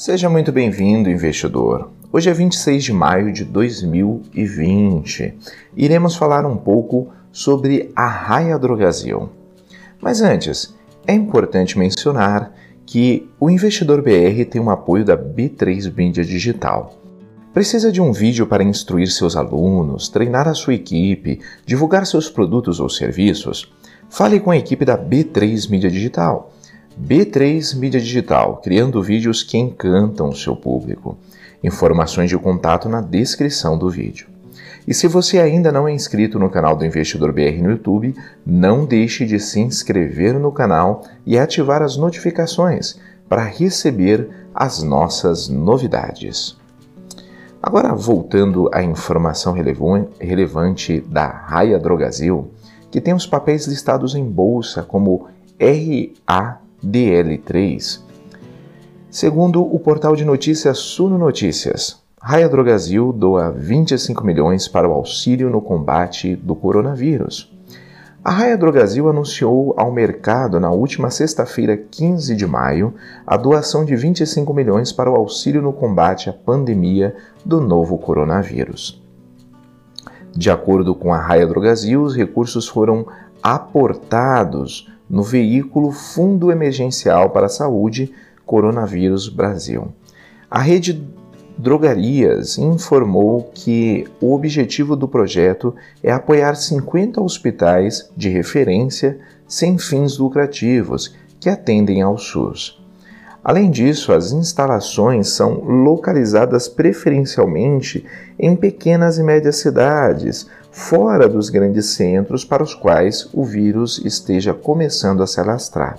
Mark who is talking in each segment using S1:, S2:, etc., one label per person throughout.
S1: Seja muito bem-vindo, investidor. Hoje é 26 de maio de 2020. Iremos falar um pouco sobre a Raia Drogasil. Mas antes, é importante mencionar que o Investidor BR tem um apoio da B3 Mídia Digital. Precisa de um vídeo para instruir seus alunos, treinar a sua equipe, divulgar seus produtos ou serviços? Fale com a equipe da B3 Mídia Digital. B3 Mídia Digital, criando vídeos que encantam o seu público. Informações de contato na descrição do vídeo. E se você ainda não é inscrito no canal do Investidor BR no YouTube, não deixe de se inscrever no canal e ativar as notificações para receber as nossas novidades. Agora, voltando à informação relevante da Raia Drogazil, que tem os papéis listados em bolsa como RA DL3. Segundo o portal de notícias Suno Notícias, Raia Drogazil doa 25 milhões para o auxílio no combate do coronavírus. A Raia Drogazil anunciou ao mercado na última sexta-feira, 15 de maio, a doação de 25 milhões para o auxílio no combate à pandemia do novo coronavírus. De acordo com a Raia Drogazil, os recursos foram aportados no veículo Fundo Emergencial para a Saúde Coronavírus Brasil. A rede Drogarias informou que o objetivo do projeto é apoiar 50 hospitais de referência sem fins lucrativos que atendem ao SUS. Além disso, as instalações são localizadas preferencialmente em pequenas e médias cidades, fora dos grandes centros para os quais o vírus esteja começando a se alastrar.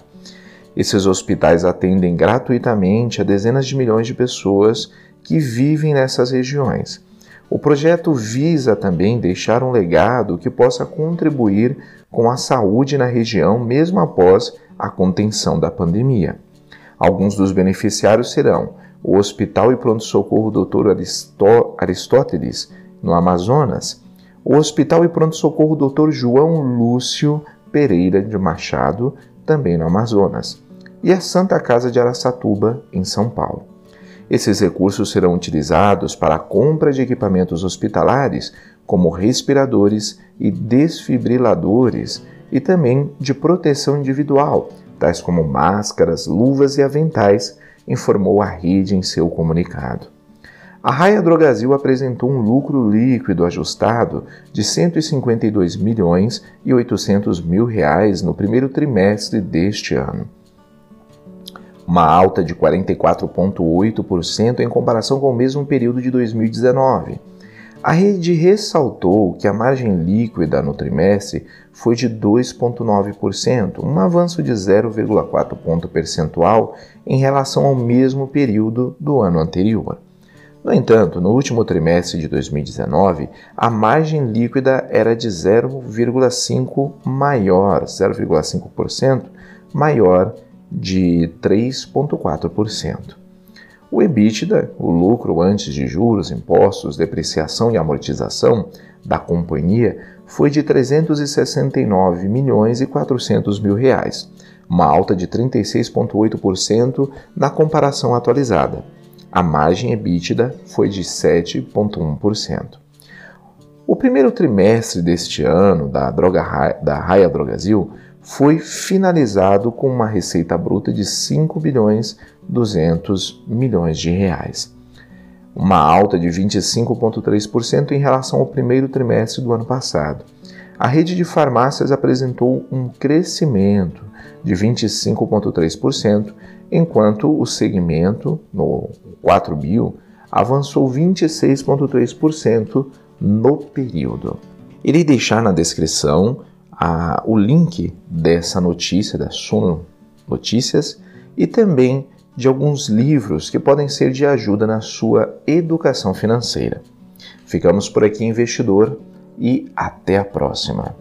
S1: Esses hospitais atendem gratuitamente a dezenas de milhões de pessoas que vivem nessas regiões. O projeto visa também deixar um legado que possa contribuir com a saúde na região mesmo após a contenção da pandemia. Alguns dos beneficiários serão o Hospital e Pronto-Socorro Dr. Aristó Aristóteles, no Amazonas, o Hospital e Pronto-Socorro Dr. João Lúcio Pereira de Machado, também no Amazonas, e a Santa Casa de Araçatuba, em São Paulo. Esses recursos serão utilizados para a compra de equipamentos hospitalares, como respiradores e desfibriladores, e também de proteção individual, tais como máscaras, luvas e aventais, informou a rede em seu comunicado. A Raia Drogazil apresentou um lucro líquido ajustado de 152 milhões e 800 mil reais no primeiro trimestre deste ano. Uma alta de 44,8% em comparação com o mesmo período de 2019. A rede ressaltou que a margem líquida no trimestre foi de 2,9%, um avanço de 0,4 ponto percentual em relação ao mesmo período do ano anterior. No entanto, no último trimestre de 2019, a margem líquida era de 0,5 maior, 0,5% maior de 3,4%. O EBITDA, o lucro antes de juros, impostos, depreciação e amortização da companhia, foi de 369 milhões e 400 mil reais, uma alta de 36,8% na comparação atualizada a margem EBITDA foi de 7,1%. O primeiro trimestre deste ano da, droga, da Raia Drogazil foi finalizado com uma receita bruta de 5 bilhões 200 milhões de reais, uma alta de 25,3% em relação ao primeiro trimestre do ano passado. A rede de farmácias apresentou um crescimento de 25,3%, enquanto o segmento, no 4 bio, avançou 26,3% no período. Irei deixar na descrição a, o link dessa notícia, da Suno Notícias, e também de alguns livros que podem ser de ajuda na sua educação financeira. Ficamos por aqui, investidor, e até a próxima.